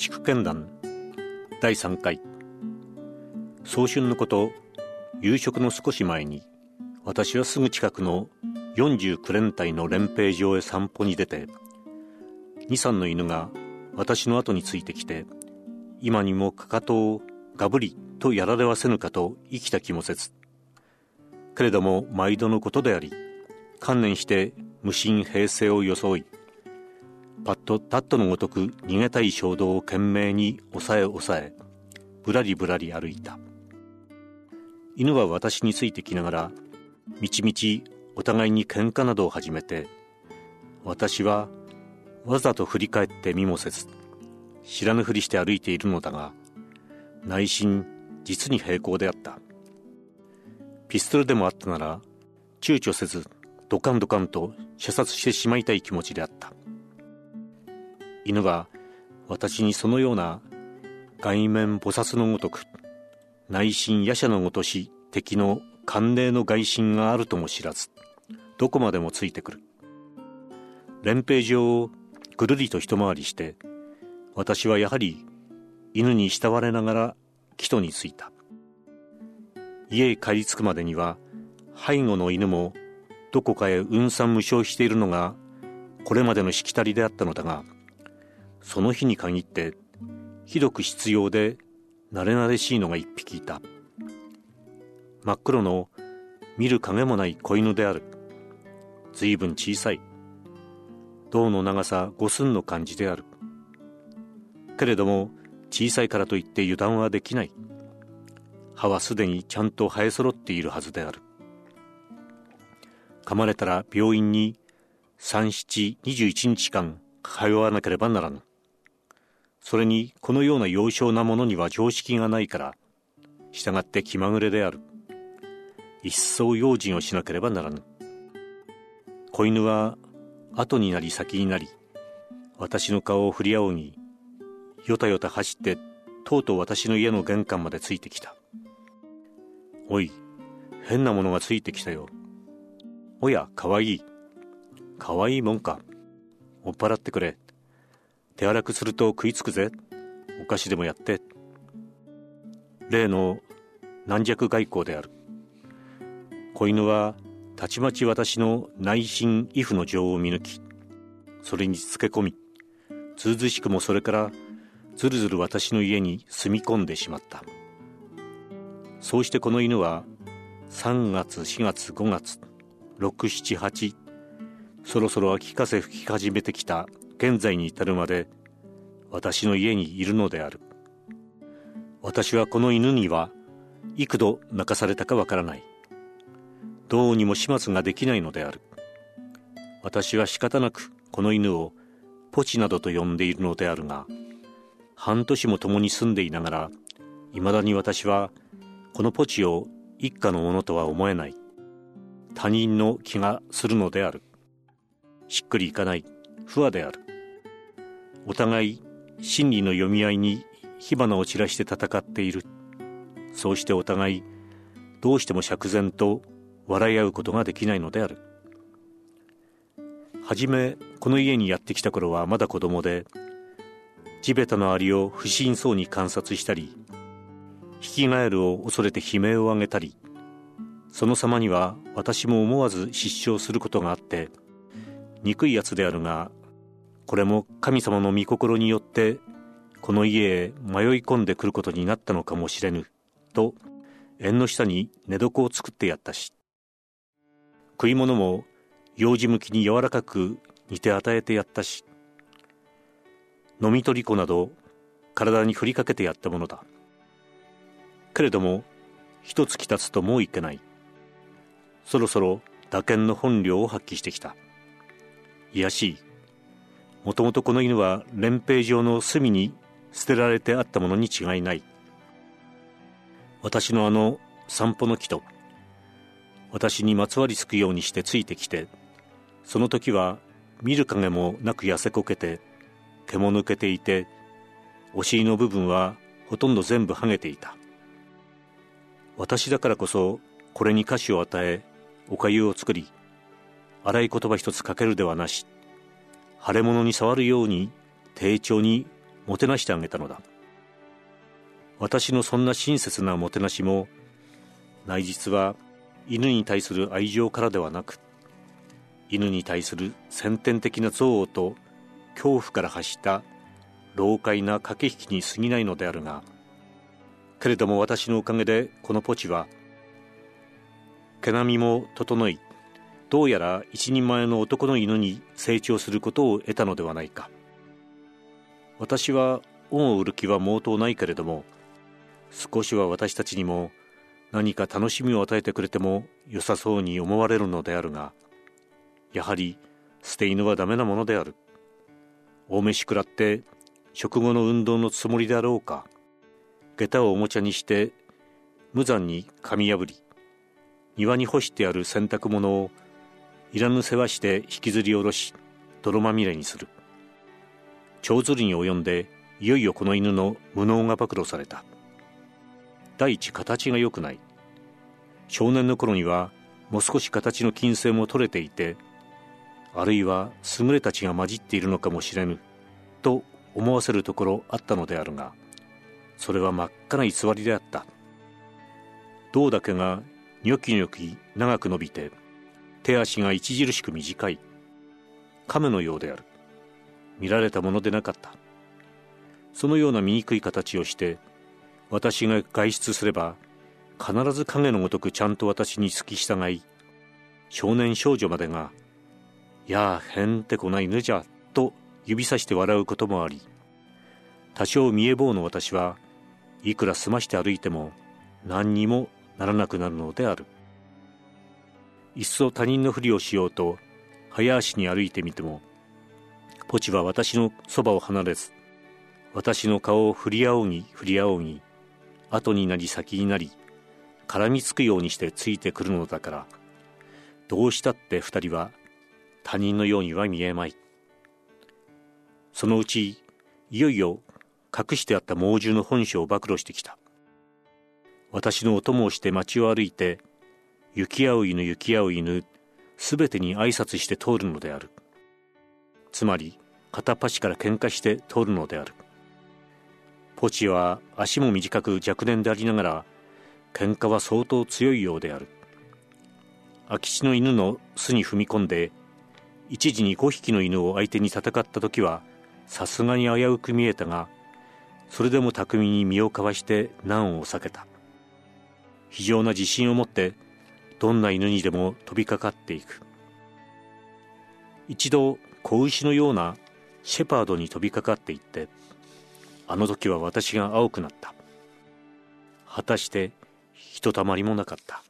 畜犬団第3回。早春のこと夕食の少し前に私はすぐ近くの49連隊の連兵場へ散歩に出て23の犬が私の後についてきて今にもかかとをがぶりとやられはせぬかと生きた気もせずけれども毎度のことであり観念して無心平静を装いパッとタットのごとく逃げたい衝動を懸命に抑え抑えぶらりぶらり歩いた。犬は私についてきながらみちみちお互いに喧嘩などを始めて私はわざと振り返って見もせず知らぬふりして歩いているのだが内心実に平行であった。ピストルでもあったなら躊躇せずドカンドカンと射殺してしまいたい気持ちであった。犬は私にそのような外面菩薩のごとく内心夜叉のごとし敵の寒冷の外心があるとも知らずどこまでもついてくる。連兵場をぐるりと一回りして私はやはり犬に慕われながら帰途に着いた。家へ帰り着くまでには背後の犬もどこかへ運算無償しているのがこれまでのしきたりであったのだがその日に限ってひどく必要で慣れ慣れしいのが一匹いた。真っ黒の見る影もない子犬である。随分小さい。胴の長さ五寸の感じである。けれども小さいからといって油断はできない。歯はすでにちゃんと生え揃っているはずである。噛まれたら病院に三七二十一日間通わなければならぬ。それにこのような幼少なものには常識がないから従って気まぐれである。一層用心をしなければならぬ。子犬は後になり先になり私の顔を振り仰ぎよたよた走ってとうとう私の家の玄関までついてきた。おい変なものがついてきたよ。おやかわい。いかわいいもんか。追っ払ってくれ。手荒くすると食いつくぜ。お菓子でもやって。例の軟弱外交である。子犬はたちまち私の内心畏怖の情を見抜きそれにつけ込みずうずしくもそれからずるずる私の家に住み込んでしまった。そうしてこの犬は3月4月5月678そろそろ秋風吹き始めてきた現在に至るまで私の家にいるのである。私はこの犬には幾度泣かされたかわからない。どうにも始末ができないのである。私は仕方なくこの犬をポチなどと呼んでいるのであるが半年も共に住んでいながらいまだに私はこのポチを一家のものとは思えない。他人の気がするのである。しっくりいかない。不和である。お互い真理の読み合いに火花を散らして戦っている。そうしてお互いどうしても釈然と笑い合うことができないのである。はじめこの家にやってきた頃はまだ子供で地べたのアリを不審そうに観察したりヒキガエルを恐れて悲鳴を上げたりその様には私も思わず失笑することがあって憎いやつであるがこれも神様の御心によってこの家へ迷い込んでくることになったのかもしれぬと縁の下に寝床を作ってやったし食い物も幼児向きに柔らかく煮て与えてやったし飲み取り粉など体に振りかけてやったものだ。けれども一月経つともういけない。そろそろ打剣の本領を発揮してきた。いやしい。もともとこの犬は連兵場の隅に捨てられてあったものに違いない。私のあの散歩の木と私にまつわりつくようにしてついてきてその時は見る影もなく痩せこけて毛も抜けていてお尻の部分はほとんど全部剥げていた。私だからこそこれに菓子を与えおかゆを作り荒い言葉一つかけるではなし腫れ物に触るように丁重にもてなしてあげたのだ。私のそんな親切なもてなしも内実は犬に対する愛情からではなく犬に対する先天的な憎悪と恐怖から発した老快な駆け引きに過ぎないのであるがけれども私のおかげでこのポチは毛並みも整いどうやら一人前の男の犬に成長することを得たのではないか。私は恩を売る気は毛頭ないけれども少しは私たちにも何か楽しみを与えてくれても良さそうに思われるのであるがやはり捨て犬はダメなものである。大飯食らって食後の運動のつもりであろうか。下駄をおもちゃにして無残に噛み破り。庭に干してある洗濯物をいらぬ世話して引きずり下ろし泥まみれにする。長ずりに及んでいよいよこの犬の無能が暴露された。第一形が良くない。少年の頃にはもう少し形の金星も取れていてあるいは優れたちが混じっているのかもしれぬと思わせるところあったのであるがそれは真っ赤な偽りであった。胴だけがニョキニョキ長く伸びて手足が著しく短い。亀のようである。見られたものでなかった。そのような醜い形をして私が外出すれば必ず影のごとくちゃんと私に付き従い少年少女までが「やあへんてこない犬じゃ」と指さして笑うこともあり多少見え坊の私はいくら済まして歩いても何にもならなくなるのである。いっそ他人のふりをしようと早足に歩いてみてもポチは私のそばを離れず私の顔を振り仰ぎ振り仰ぎ後になり先になり絡みつくようにしてついてくるのだからどうしたって二人は他人のようには見えまい。そのうちいよいよ隠してあった猛獣の本性を暴露してきた。私のお供をして街を歩いて行き合う犬行き合う犬すべてに挨拶して通るのである。つまり片っ端から喧嘩して通るのである。ポチは足も短く若年でありながら喧嘩は相当強いようである。空き地の犬の巣に踏み込んで一時に5匹の犬を相手に戦った時はさすがに危うく見えたがそれでも巧みに身をかわして難を避けた。非常な自信を持ってどんな犬にでも飛びかかっていく。一度子牛のようなシェパードに飛びかかっていってあの時は私が青くなった。果たしてひとたまりもなかった。